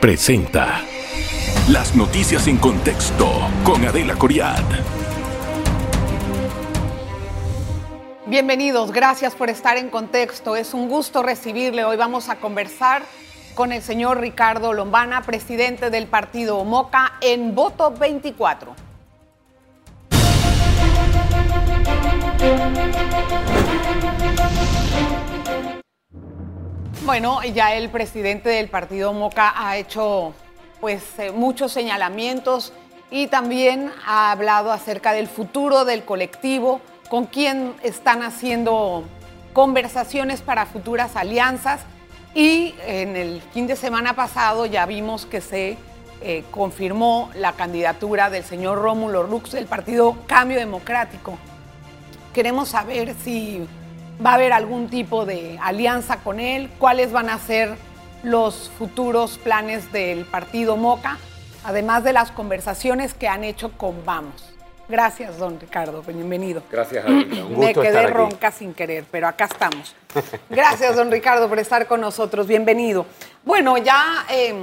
presenta Las noticias en contexto con Adela Coriad. Bienvenidos, gracias por estar en contexto. Es un gusto recibirle. Hoy vamos a conversar con el señor Ricardo Lombana, presidente del partido Moca, en voto 24. Bueno, ya el presidente del partido Moca ha hecho pues eh, muchos señalamientos y también ha hablado acerca del futuro del colectivo, con quien están haciendo conversaciones para futuras alianzas y en el fin de semana pasado ya vimos que se eh, confirmó la candidatura del señor Rómulo Rux del partido Cambio Democrático. Queremos saber si va a haber algún tipo de alianza con él, cuáles van a ser los futuros planes del partido Moca, además de las conversaciones que han hecho con Vamos. Gracias, don Ricardo. Bienvenido. Gracias. Un Me quedé ronca sin querer, pero acá estamos. Gracias, don Ricardo, por estar con nosotros. Bienvenido. Bueno, ya eh,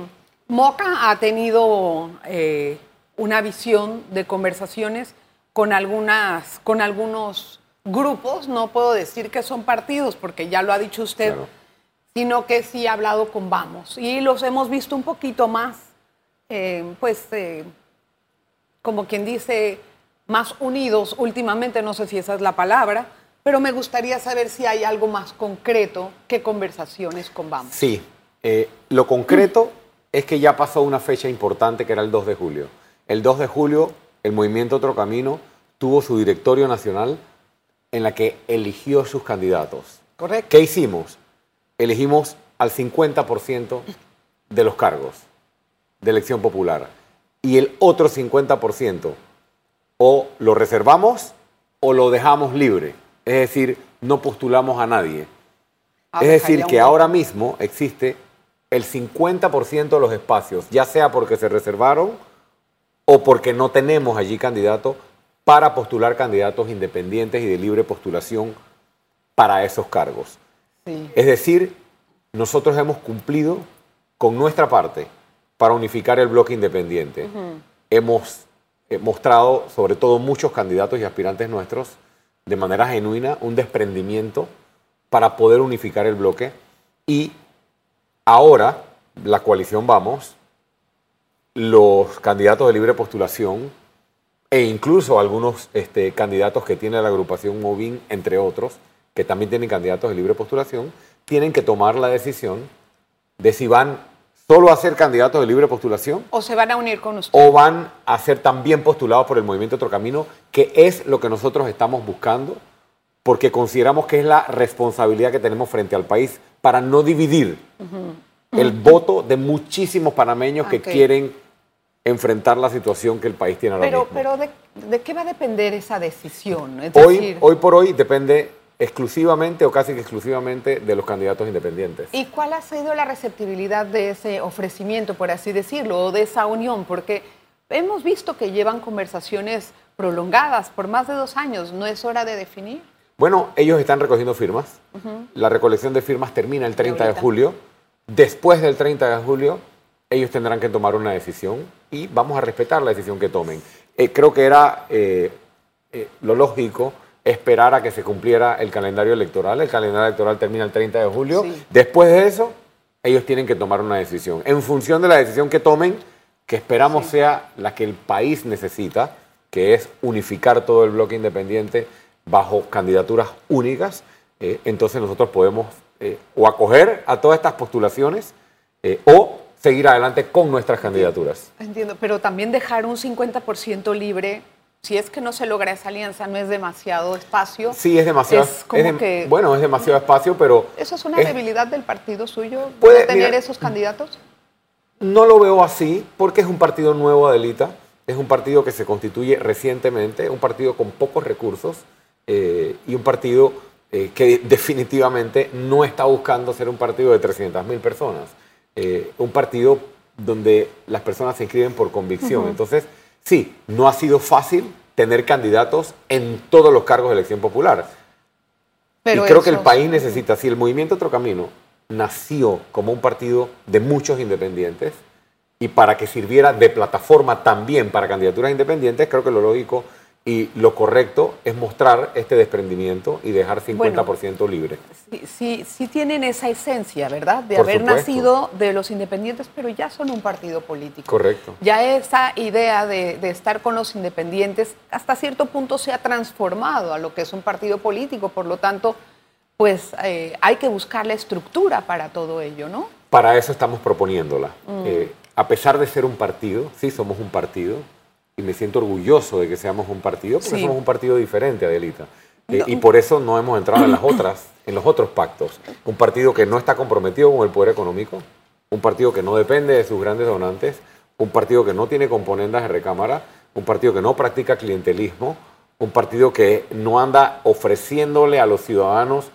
Moca ha tenido eh, una visión de conversaciones con, algunas, con algunos grupos, no puedo decir que son partidos, porque ya lo ha dicho usted, sino que sí ha hablado con Vamos. Y los hemos visto un poquito más, eh, pues, como quien dice más unidos últimamente, no sé si esa es la palabra, pero me gustaría saber si hay algo más concreto que conversaciones con Vamos. Sí, eh, lo concreto es que ya pasó una fecha importante que era el 2 de julio. El 2 de julio el movimiento Otro Camino tuvo su directorio nacional en la que eligió sus candidatos. Correcto. ¿Qué hicimos? Elegimos al 50% de los cargos de elección popular y el otro 50% o lo reservamos o lo dejamos libre. Es decir, no postulamos a nadie. Ah, es decir, que ahora mismo existe el 50% de los espacios, ya sea porque se reservaron o porque no tenemos allí candidato para postular candidatos independientes y de libre postulación para esos cargos. Es decir, nosotros hemos cumplido con nuestra parte para unificar el bloque independiente. Hemos mostrado, sobre todo muchos candidatos y aspirantes nuestros, de manera genuina, un desprendimiento para poder unificar el bloque. Y ahora, la coalición Vamos, los candidatos de libre postulación e incluso algunos este, candidatos que tiene la agrupación Movin, entre otros, que también tienen candidatos de libre postulación, tienen que tomar la decisión de si van solo a ser candidatos de libre postulación. O se van a unir con ustedes. O van a ser también postulados por el movimiento Otro Camino, que es lo que nosotros estamos buscando, porque consideramos que es la responsabilidad que tenemos frente al país para no dividir el voto de muchísimos panameños que quieren enfrentar la situación que el país tiene ahora pero, mismo. Pero ¿de, qué va a depender esa decisión? hoy, hoy por hoy depende exclusivamente o casi que exclusivamente de los candidatos independientes. ¿Y cuál ha sido la receptibilidad de ese ofrecimiento, por así decirlo, o de esa unión? Porque hemos visto que llevan conversaciones prolongadas por más de dos años. ¿No es hora de definir? Bueno, ellos están recogiendo firmas. La recolección de firmas termina el 30 de julio. Después del 30 de julio, ellos tendrán que tomar una decisión y vamos a respetar la decisión que tomen. Eh, creo que era eh, eh, lo lógico esperar a que se cumpliera el calendario electoral. El calendario electoral termina el 30 de julio. Después de eso, ellos tienen que tomar una decisión. En función de la decisión que tomen, que esperamos sea la que el país necesita, que es unificar todo el bloque independiente bajo candidaturas únicas, entonces nosotros podemos o acoger a todas estas postulaciones o seguir adelante con nuestras candidaturas. Entiendo, pero también dejar un 50% libre si es que no se logra esa alianza, no es demasiado espacio. Sí, es demasiado. bueno, es demasiado espacio, pero. ¿Eso es una debilidad del partido suyo? ¿Puede tener esos candidatos? No lo veo así, porque es un partido nuevo, Adelita. Es un partido que se constituye recientemente, un partido con pocos recursos eh, y un partido eh, que definitivamente no está buscando ser un partido de 300.000 personas. Eh, un partido donde las personas se inscriben por convicción. Entonces Sí, no ha sido fácil tener candidatos en todos los cargos de elección popular. Pero y creo que el país necesita, si el movimiento Otro Camino nació como un partido de muchos independientes, y para que sirviera de plataforma también para candidaturas independientes, creo que lo lógico y lo correcto es mostrar este desprendimiento y dejar 50% libre. Sí, sí, sí, tienen esa esencia, ¿verdad? De haber nacido de los independientes, pero ya son un partido político. Correcto. Ya esa idea de, estar con los independientes hasta cierto punto se ha transformado a lo que es un partido político, por lo tanto, pues eh, hay que buscar la estructura para todo ello, ¿no? Para eso estamos proponiéndola. Mm. Eh, a pesar de ser un partido, sí somos un partido, y me siento orgulloso de que seamos un partido, porque somos un partido diferente, Adelita. Eh, y por eso no hemos entrado en las otras, en los otros pactos. Un partido que no está comprometido con el poder económico, un partido que no depende de sus grandes donantes, un partido que no tiene componendas de recámara, un partido que no practica clientelismo, un partido que no anda ofreciéndole a los ciudadanos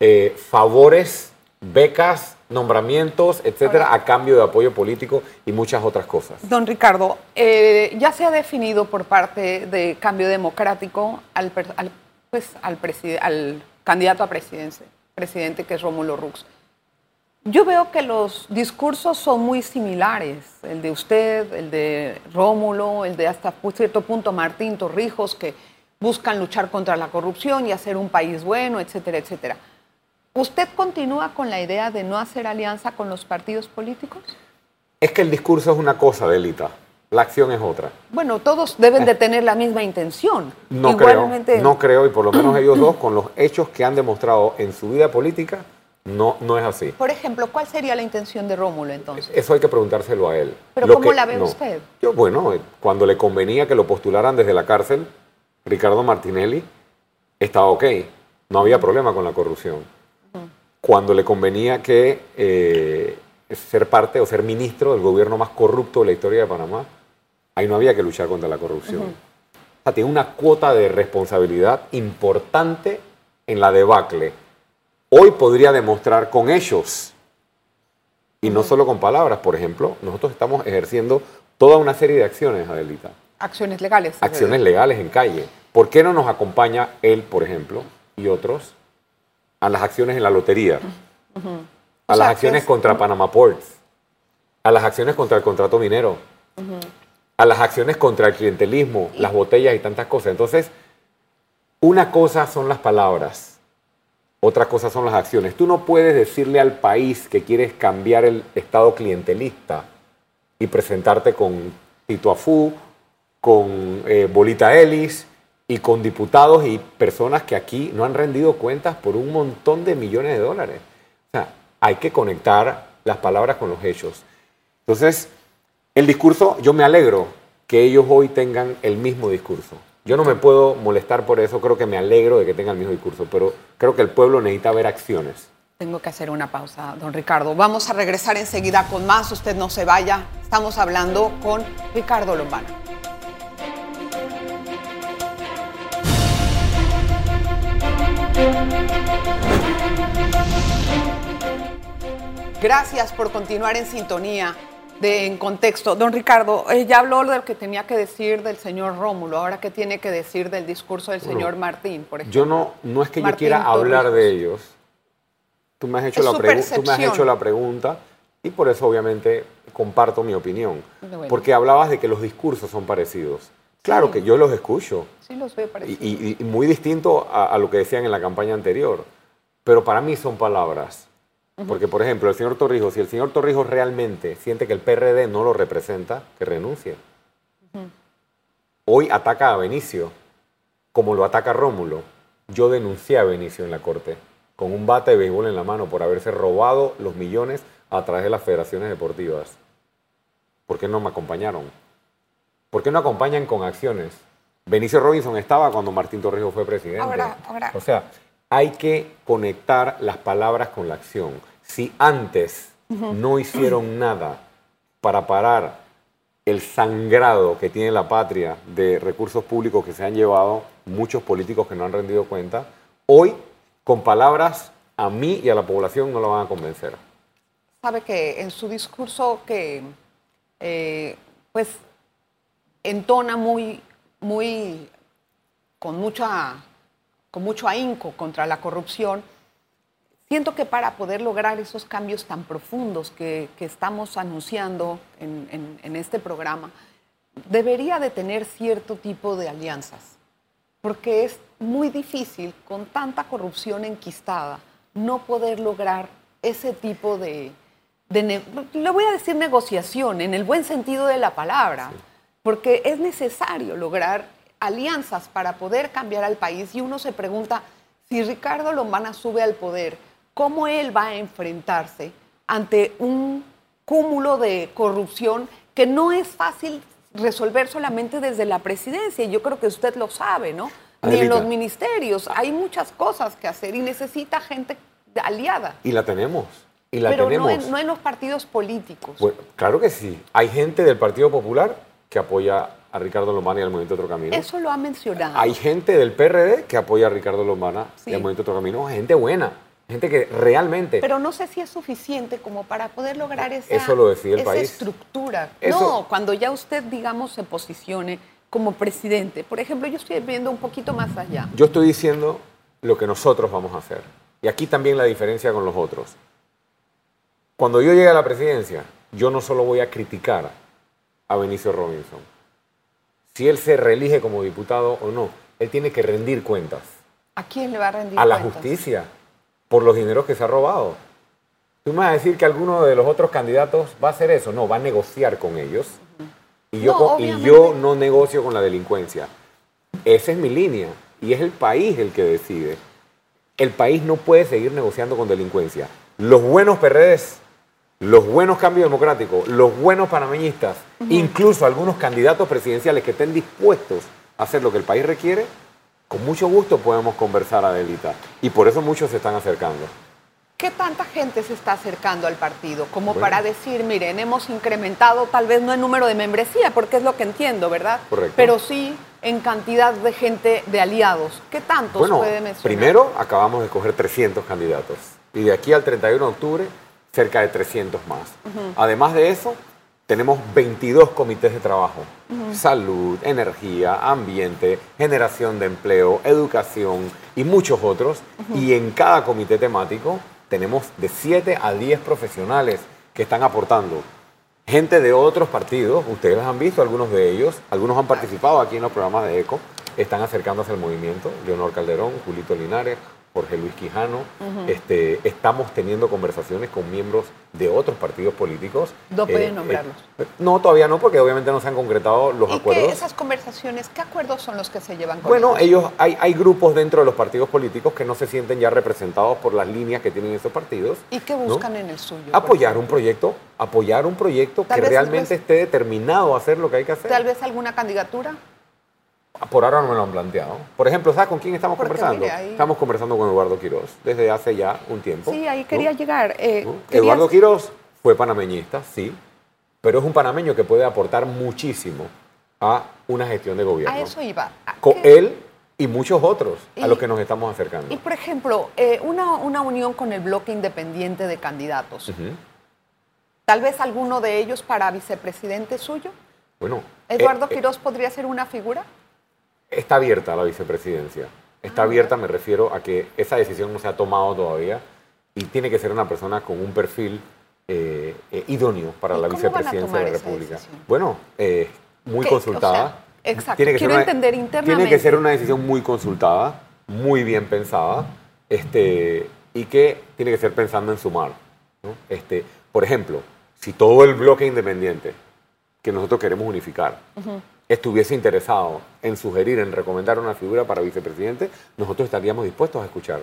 eh, favores, becas nombramientos, etcétera, a cambio de apoyo político y muchas otras cosas. Don Ricardo, eh, ya se ha definido por parte de Cambio Democrático al, pues, al, al candidato a presidencia, presidente que es Rómulo Rux. Yo veo que los discursos son muy similares, el de usted, el de Rómulo, el de hasta cierto punto Martín Torrijos, que buscan luchar contra la corrupción y hacer un país bueno, etcétera, etcétera. ¿Usted continúa con la idea de no hacer alianza con los partidos políticos? Es que el discurso es una cosa, Delita. La acción es otra. Bueno, todos deben de eh. tener la misma intención. No creo, no creo, y por lo menos ellos dos, con los hechos que han demostrado en su vida política, no, no es así. Por ejemplo, ¿cuál sería la intención de Rómulo entonces? Eso hay que preguntárselo a él. ¿Pero cómo la ve usted? Yo, bueno, cuando le convenía que lo postularan desde la cárcel, Ricardo Martinelli estaba ok. No había problema con la corrupción cuando le convenía que eh, ser parte o ser ministro del gobierno más corrupto de la historia de Panamá, ahí no había que luchar contra la corrupción. O sea, tiene una cuota de responsabilidad importante en la debacle. Hoy podría demostrar con ellos, y no solo con palabras, por ejemplo, nosotros estamos ejerciendo toda una serie de acciones, Adelita. Acciones legales. Acciones legales en calle. ¿Por qué no nos acompaña él, por ejemplo, y otros a las acciones en la lotería, a las acciones contra Panama Ports, a las acciones contra el contrato minero, a las acciones contra el clientelismo, las botellas y tantas cosas. Entonces, una cosa son las palabras, otra cosa son las acciones. Tú no puedes decirle al país que quieres cambiar el estado clientelista y presentarte con Tito Afú, con eh, Bolita Ellis, y con diputados y personas que aquí no han rendido cuentas por un montón de millones de dólares. O sea, hay que conectar las palabras con los hechos. Entonces, el discurso, yo me alegro que ellos hoy tengan el mismo discurso. Yo no me puedo molestar por eso, creo que me alegro de que tengan el mismo discurso, pero creo que el pueblo necesita ver acciones. Tengo que hacer una pausa, don Ricardo. Vamos a regresar enseguida con más, usted no se vaya. Estamos hablando con Ricardo Lombana. Gracias por continuar en sintonía de En Contexto. Don Ricardo, eh, ya habló de lo que tenía que decir del señor Rómulo, ahora qué tiene que decir del discurso del señor Martín, por ejemplo. Yo no, no es que yo quiera hablar de ellos. Tú me, has hecho la tú me has hecho la pregunta y por eso obviamente comparto mi opinión. Porque hablabas de que los discursos son parecidos. Claro que yo los escucho. Sí, los veo parecidos. Y, muy distinto a, lo que decían en la campaña anterior. Pero para mí son palabras. Porque, por ejemplo, el señor Torrijos, si el señor Torrijos realmente siente que el PRD no lo representa, que renuncie. Hoy ataca a Benicio, como lo ataca Rómulo. Yo denuncié a Benicio en la corte, con un bate de béisbol en la mano por haberse robado los millones a través de las federaciones deportivas. ¿Por qué no me acompañaron? ¿Por qué no acompañan con acciones? Benicio Robinson estaba cuando Martín Torrijos fue presidente. O sea, hay que conectar las palabras con la acción. Si antes no hicieron nada para parar el sangrado que tiene la patria de recursos públicos que se han llevado muchos políticos que no han rendido cuenta, hoy con palabras a mí y a la población no lo van a convencer. Sabe que en su discurso que eh, pues entona muy, muy, con, mucha, con mucho ahínco contra la corrupción, siento que para poder lograr esos cambios tan profundos que, que estamos anunciando en, en- en este programa, debería de tener cierto tipo de alianzas, porque es muy difícil con tanta corrupción enquistada no poder lograr ese tipo de, le voy a decir negociación en el buen sentido de la palabra, porque es necesario lograr alianzas para poder cambiar al país y uno se pregunta si Ricardo Lombana sube al poder, ¿cómo él va a enfrentarse ante un cúmulo de corrupción que no es fácil resolver solamente desde la presidencia? Y Yo creo que usted lo sabe, ¿no? Ni en los ministerios. Hay muchas cosas que hacer y necesita gente aliada. Y la tenemos. Y la Pero no tenemos. en, no en los partidos políticos. Bueno, claro que sí. Hay gente del Partido Popular que apoya a Ricardo Lombana y al Movimiento Otro Camino. Eso lo ha mencionado. Hay gente del PRD que apoya a Ricardo Lombana Sí. y al Movimiento Otro Camino. Gente buena. Gente que realmente... Pero no sé si es suficiente como para poder lograr esa, Eso lo decide el esa país. estructura. Eso- No, cuando ya usted, digamos, se posicione como presidente. Por ejemplo, yo estoy viendo un poquito más allá. Yo estoy diciendo lo que nosotros vamos a hacer. Y aquí también la diferencia con los otros. Cuando yo llegue a la presidencia, yo no solo voy a criticar a Benicio Robinson. Si él se reelige como diputado o no, él tiene que rendir cuentas ¿A quién le va a rendir a la cuentas? justicia por los dineros que se ha robado. ¿Tú me vas a decir que alguno de los otros candidatos va a hacer eso? No, va a negociar con ellos. Y yo, No, y yo no negocio con la delincuencia. Esa es mi línea. Y es el país el que decide. El país no puede seguir negociando con delincuencia. Los buenos PRDs, los buenos cambios democráticos, los buenos panameñistas, incluso algunos candidatos presidenciales que estén dispuestos a hacer lo que el país requiere, con mucho gusto podemos conversar, Adelita. Y por eso muchos se están acercando. ¿Qué tanta gente se está acercando al partido? Como Bueno. para decir, miren, hemos incrementado tal vez no el número de membresía, porque es lo que entiendo, ¿verdad? Correcto. Pero sí en cantidad de gente, de aliados. ¿Qué tantos Bueno, puede mencionar? primero acabamos de escoger 300 candidatos. Y de aquí al 31 de octubre, cerca de 300 más. Además de eso, tenemos 22 comités de trabajo. Salud, energía, ambiente, generación de empleo, educación y muchos otros. Y en cada comité temático tenemos de 7 a 10 profesionales que están aportando. Gente de otros partidos, ustedes los han visto, algunos de ellos, algunos han participado aquí en los programas de ECO, están acercándose al movimiento. Leonor Calderón, Julito Linares, Jorge Luis Quijano. este, estamos teniendo conversaciones con miembros de otros partidos políticos. No pueden Eh, nombrarlos. eh, no, todavía no, porque obviamente no se han concretado los ¿Y acuerdos. qué esas conversaciones, qué acuerdos son los que se llevan con Bueno, ellos? hay, hay grupos dentro de los partidos políticos que no se sienten ya representados por las líneas que tienen esos partidos. ¿Y qué ¿no? buscan en el suyo? Apoyar un proyecto, apoyar un proyecto Tal que realmente esté determinado a hacer lo que hay que hacer. Tal vez alguna candidatura. Por ahora no me lo han planteado. Por ejemplo, ¿sabes con quién estamos Porque, conversando? mire, ahí- Estamos conversando con Eduardo Quiroz desde hace ya un tiempo. Sí, ahí ¿no? quería llegar. eh, Eduardo Quiroz fue panameñista, sí, pero es un panameño que puede aportar muchísimo a una gestión de gobierno. A eso iba. ¿A Con qué- él y muchos otros a los que nos estamos acercando. Y por ejemplo, eh, una, una unión con el bloque independiente de candidatos. Tal vez alguno de ellos para vicepresidente suyo. Bueno, ¿Eduardo eh, eh, Quiroz podría ser una figura? Está abierta la vicepresidencia. Está abierta, me refiero a que esa decisión no se ha tomado todavía y tiene que ser una persona con un perfil eh, eh, idóneo para ¿Y la vicepresidencia de la República. Bueno, eh, muy ¿Qué? consultada. O sea, exacto. Tiene que Quiero ser una- entender Tiene que internamente. ser una decisión muy consultada, muy bien pensada, este, y que tiene que ser pensando en sumar. ¿no? Este, por ejemplo, si todo el bloque independiente que nosotros queremos unificar estuviese interesado en sugerir, en recomendar una figura para vicepresidente, nosotros estaríamos dispuestos a escuchar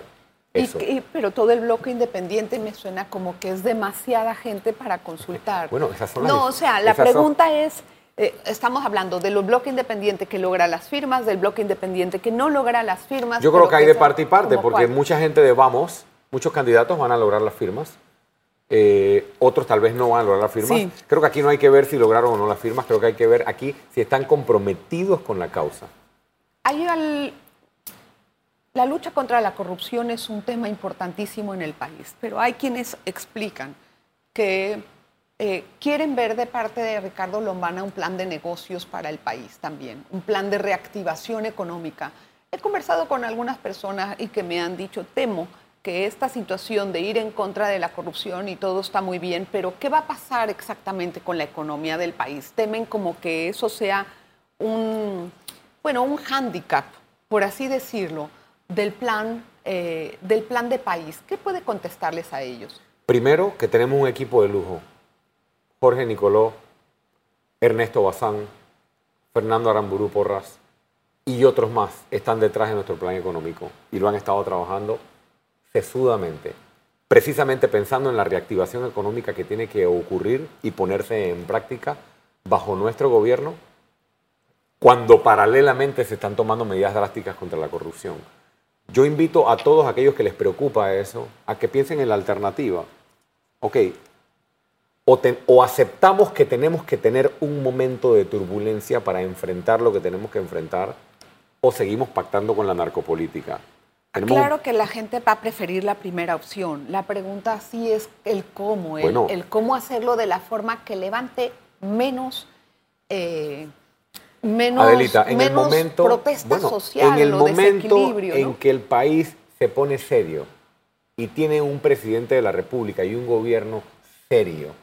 eso. y- pero todo el bloque independiente me suena como que es demasiada gente para consultar. Bueno, esas son las No, o sea, la son- pregunta es, eh, estamos hablando del bloque independiente que logra las firmas, del bloque independiente que no logra las firmas. Yo creo que hay de parte y parte, porque cuál. mucha gente de Vamos, muchos candidatos van a lograr las firmas, eh, otros tal vez no van a lograr las firmas. Sí. Creo que aquí no hay que ver si lograron o no las firmas, creo que hay que ver aquí si están comprometidos con la causa. Hay al- La lucha contra la corrupción es un tema importantísimo en el país, pero hay quienes explican que eh, quieren ver de parte de Ricardo Lombana un plan de negocios para el país también, un plan de reactivación económica. He conversado con algunas personas y que me han dicho, temo que esta situación de ir en contra de la corrupción y todo está muy bien, pero ¿qué va a pasar exactamente con la economía del país? Temen como que eso sea un, bueno, un hándicap, por así decirlo, del plan, eh, del plan de país. ¿Qué puede contestarles a ellos? Primero, que tenemos un equipo de lujo. Jorge Nicoló, Ernesto Bazán, Fernando Aramburú Porras y otros más están detrás de nuestro plan económico y lo han estado trabajando sesudamente, precisamente pensando en la reactivación económica que tiene que ocurrir y ponerse en práctica bajo nuestro gobierno, cuando paralelamente se están tomando medidas drásticas contra la corrupción. Yo invito a todos aquellos que les preocupa eso a que piensen en la alternativa. Ok, o, o, aceptamos que tenemos que tener un momento de turbulencia para enfrentar lo que tenemos que enfrentar, o seguimos pactando con la narcopolítica. Claro que la gente va a preferir la primera opción. La pregunta sí es el cómo, el, cómo hacerlo de la forma que levante menos, eh, menos, Adelita, en el momento, protesta social, en el momento en que el país se pone serio y tiene un presidente de la República y un gobierno serio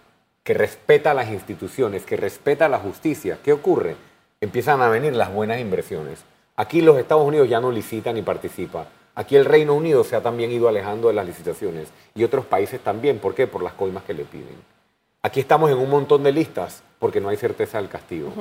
que respeta las instituciones, que respeta la justicia, ¿qué ocurre? Empiezan a venir las buenas inversiones. Aquí los Estados Unidos ya no licitan ni participan Aquí el Reino Unido se ha también ido alejando de las licitaciones y otros países también. ¿Por qué? Por las coimas que le piden. Aquí estamos en un montón de listas porque no hay certeza del castigo.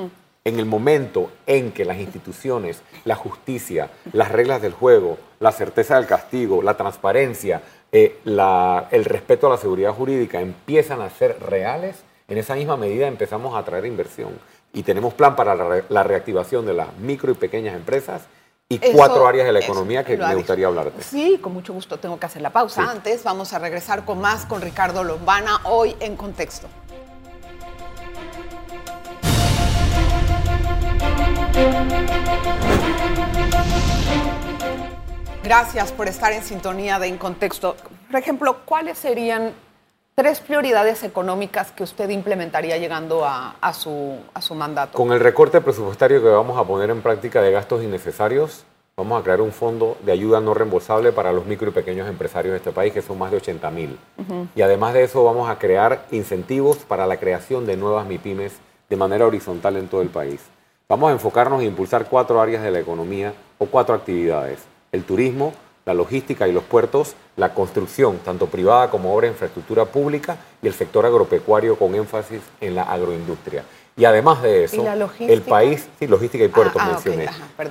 En el momento en que las instituciones, la justicia, las reglas del juego, la certeza del castigo, la transparencia, eh, el respeto a la seguridad jurídica empiezan a ser reales, en esa misma medida empezamos a atraer inversión. Y tenemos plan para la reactivación de las micro y pequeñas empresas y cuatro áreas de la economía que me gustaría hablarte. Sí, con mucho gusto. Tengo que hacer la pausa. Antes vamos a regresar con más con Ricardo Lombana hoy en Contexto. Gracias por estar en sintonía de En Contexto. Por ejemplo, ¿cuáles serían tres prioridades económicas que usted implementaría llegando a, su, a su mandato? Con el recorte presupuestario que vamos a poner en práctica de gastos innecesarios, vamos a crear un fondo de ayuda no reembolsable para los micro y pequeños empresarios de este país, que son más de 80 mil. Y además de eso, vamos a crear incentivos para la creación de nuevas MIPIMES de manera horizontal en todo el país. Vamos a enfocarnos e impulsar cuatro áreas de la economía o cuatro actividades. El turismo, la logística y los puertos, la construcción, tanto privada como obra de infraestructura pública, y el sector agropecuario con énfasis en la agroindustria. Y además de eso, el país, sí, logística y puertos ah, ah, mencioné.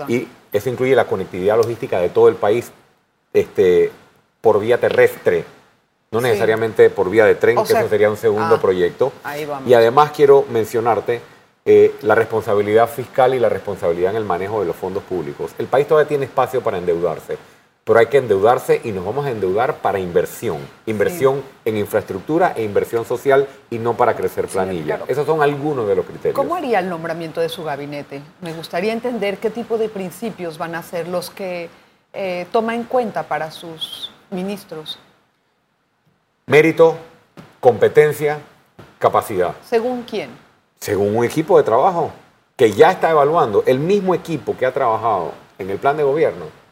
y eso incluye la conectividad logística de todo el país este, por vía terrestre, no necesariamente por vía de tren, que eso sería un segundo ah, proyecto. Y además quiero mencionarte eh, la responsabilidad fiscal y la responsabilidad en el manejo de los fondos públicos. El país todavía tiene espacio para endeudarse pero hay que endeudarse y nos vamos a endeudar para inversión. Inversión en infraestructura e inversión social y no para crecer planilla. Esos son algunos de los criterios. ¿Cómo haría el nombramiento de su gabinete? Me gustaría entender qué tipo de principios van a ser los que eh, toma en cuenta para sus ministros. Mérito, competencia, capacidad. ¿Según quién? Según un equipo de trabajo que ya está evaluando, el mismo equipo que ha trabajado en el plan de gobierno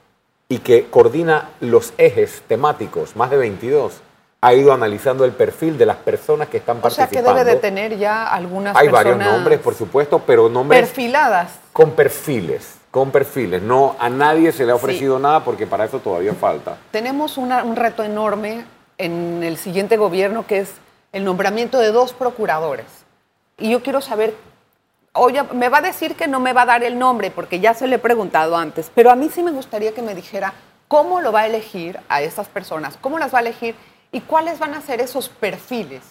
y que coordina los ejes temáticos, más de 22, ha ido analizando el perfil de las personas que están participando. O sea, que debe de tener ya algunas Hay varios nombres, por supuesto, pero nombres... Perfiladas. Con perfiles, con perfiles. No, a nadie se le ha ofrecido nada porque para eso todavía falta. Tenemos un reto enorme en el siguiente gobierno que es el nombramiento de dos procuradores. Y yo quiero saber oye, me va a decir que no me va a dar el nombre porque ya se le he preguntado antes, pero a mí sí me gustaría que me dijera cómo lo va a elegir a esas personas, cómo las va a elegir y cuáles van a ser esos perfiles.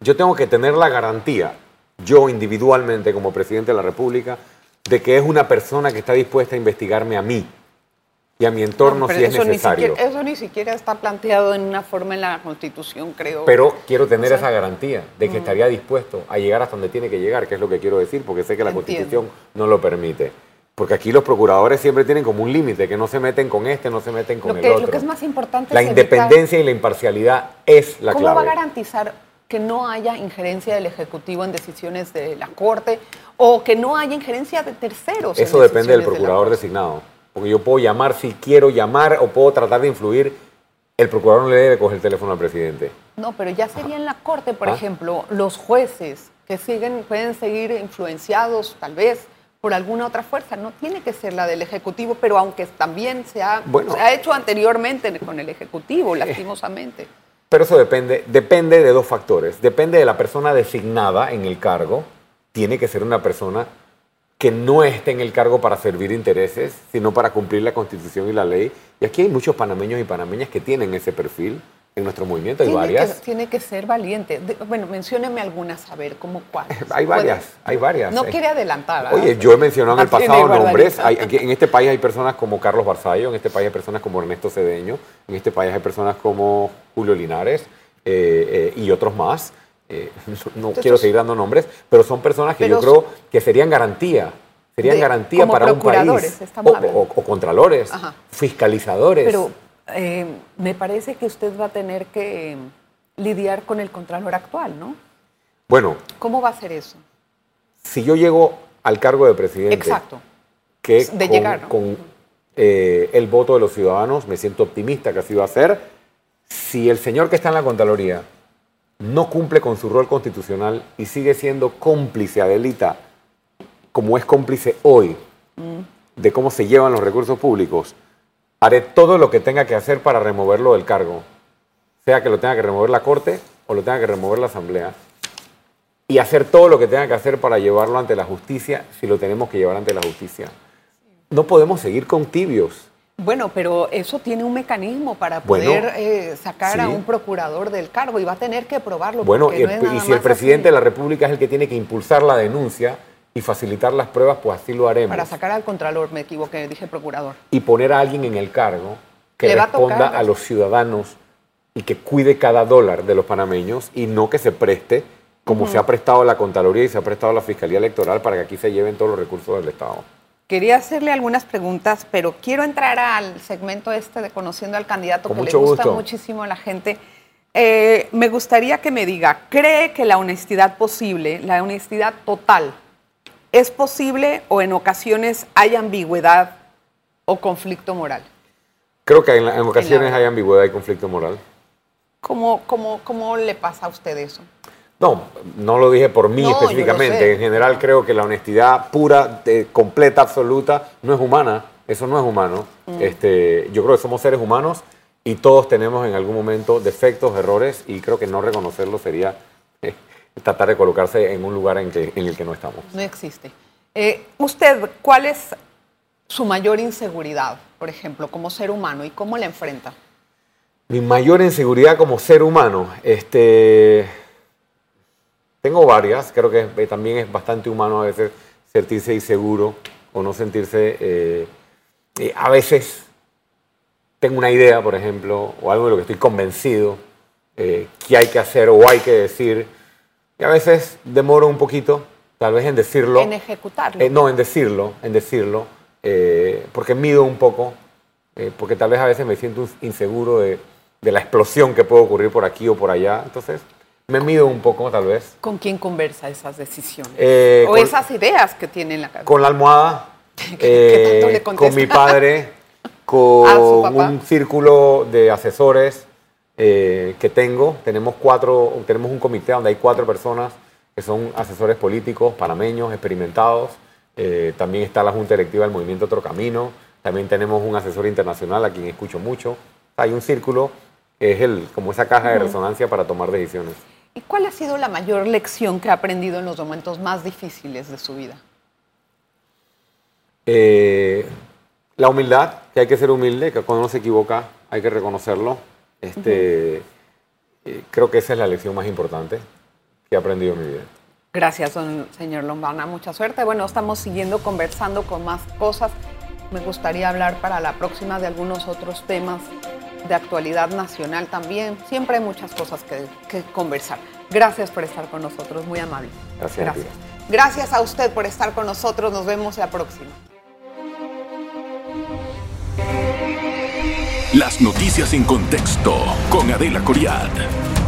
Yo tengo que tener la garantía, yo individualmente como presidente de la República, de que es una persona que está dispuesta a investigarme a mí, y a mi entorno si es necesario. eso ni siquiera está planteado en una forma en la Constitución, creo. Pero quiero tener esa garantía de que estaría dispuesto a llegar hasta donde tiene que llegar, que es lo que quiero decir, porque sé que la Constitución no lo permite. Porque aquí los procuradores siempre tienen como un límite, que no se meten con este, no se meten con el otro. Lo que es más importante La independencia y la imparcialidad es la clave. ¿Cómo va a garantizar que no haya injerencia del Ejecutivo en decisiones de la Corte o que no haya injerencia de terceros? Eso depende del procurador designado. Porque yo puedo llamar si quiero llamar o puedo tratar de influir el procurador no le debe coger el teléfono al presidente. No, pero ya sería en la corte, por Ah. ejemplo, los jueces que siguen, pueden seguir influenciados tal vez por alguna otra fuerza. No tiene que ser la del Ejecutivo, pero aunque también se ha, Bueno. se ha hecho anteriormente con el Ejecutivo, lastimosamente. Pero eso depende, depende de dos factores. Depende de la persona designada en el cargo. Tiene que ser una persona que no esté en el cargo para servir intereses, sino para cumplir la constitución y la ley. Y aquí hay muchos panameños y panameñas que tienen ese perfil. En nuestro movimiento hay Tiene varias. que, tiene que ser valiente. De- bueno, mencióneme algunas, a ver, ¿cómo cuáles? Hay varias, hay varias. No Hay- quiere adelantar. ¿verdad? Oye, yo he mencionado en el pasado nombres. Hay- aquí en este país hay personas como Carlos Barzallo, en este país hay personas como Ernesto Cedeño, en este país hay personas como Julio Linares eh, eh, y otros más. Eh, no Entonces, quiero seguir dando nombres, pero son personas que yo creo que serían garantía. Serían De- garantía para un país. O, o- o contralores, Ajá. fiscalizadores. Pero eh, me parece que usted va a tener que eh, lidiar con el Contralor actual, ¿no? bueno, ¿Cómo va a ser eso? si yo llego al cargo de presidente, Exacto. que De con, llegar, ¿no? con, eh, el voto de los ciudadanos, me siento optimista que así va a ser. Si el señor que está en la Contraloría no cumple con su rol constitucional y sigue siendo cómplice, Adelita, como es cómplice hoy, de cómo se llevan los recursos públicos, haré todo lo que tenga que hacer para removerlo del cargo. Sea que lo tenga que remover la Corte o lo tenga que remover la Asamblea. Y hacer todo lo que tenga que hacer para llevarlo ante la justicia, si lo tenemos que llevar ante la justicia. No podemos seguir con tibios. Bueno, pero eso tiene un mecanismo para Bueno, poder eh, sacar a un procurador del cargo y va a tener que probarlo. Bueno, y, no es nada y si el presidente de la República es el que tiene que impulsar la denuncia y facilitar las pruebas, pues así lo haremos. Para sacar al Contralor, me equivoqué, dije procurador. y poner a alguien en el cargo que Le va a responda tocar. a, los ciudadanos y que cuide cada dólar de los panameños y no que se preste como se ha prestado la Contraloría y se ha prestado la Fiscalía Electoral para que aquí se lleven todos los recursos del Estado. Quería hacerle algunas preguntas, pero quiero entrar al segmento este de conociendo al candidato Con que le gusta gusto. muchísimo a la gente. Eh, me gustaría que me diga, ¿cree que la honestidad posible, la honestidad total, es posible o en ocasiones hay ambigüedad o conflicto moral? Creo que en, en ocasiones la- hay ambigüedad y conflicto moral. ¿Cómo, cómo, cómo le pasa a usted eso? No, no lo dije por mí No, específicamente. En general creo que la honestidad pura, completa, absoluta, no es humana. Eso no es humano. Mm. Este, yo creo que somos seres humanos y todos tenemos en algún momento defectos, errores y creo que no reconocerlo sería eh, tratar de colocarse en un lugar en, que- en el que no estamos. No existe. Eh, usted, ¿cuál es su mayor inseguridad, por ejemplo, como ser humano y cómo la enfrenta? Mi mayor inseguridad como ser humano, este, tengo varias, creo que eh, también es bastante humano a veces sentirse inseguro o no sentirse, eh, eh, a veces tengo una idea, por ejemplo, o algo de lo que estoy convencido eh, que hay que hacer o hay que decir, y a veces demoro un poquito, tal vez en decirlo. En ejecutarlo. Eh, no, en decirlo, en decirlo, eh, porque mido un poco, eh, porque tal vez a veces me siento inseguro de, de la explosión que puede ocurrir por aquí o por allá. Entonces, me mido un poco, tal vez. ¿Con quién conversa esas decisiones? Eh, o con- esas ideas que tiene en la cabeza. Con la almohada, qué eh, tanto le con mi padre, ¿A su con un círculo de asesores eh, que tengo. Tenemos cuatro, tenemos un comité donde hay cuatro personas que son asesores políticos, panameños, experimentados. Eh, también está la Junta Directiva del Movimiento Otro Camino. También tenemos un asesor internacional a quien escucho mucho. Hay un círculo que es el, como esa caja de resonancia para tomar decisiones. ¿Y cuál ha sido la mayor lección que ha aprendido en los momentos más difíciles de su vida? Eh, la humildad, que hay que ser humilde, que cuando uno se equivoca hay que reconocerlo. Este, eh, creo que esa es la lección más importante que he aprendido en mi vida. Gracias, don señor Lombana. Mucha suerte. Bueno, estamos siguiendo conversando con más cosas. Me gustaría hablar para la próxima de algunos otros temas de actualidad nacional también. Siempre hay muchas cosas que, que conversar. Gracias por estar con nosotros, muy amable. Gracias a. Gracias a usted por estar con nosotros. Nos vemos la próxima. Las noticias en contexto con Adela Coriad.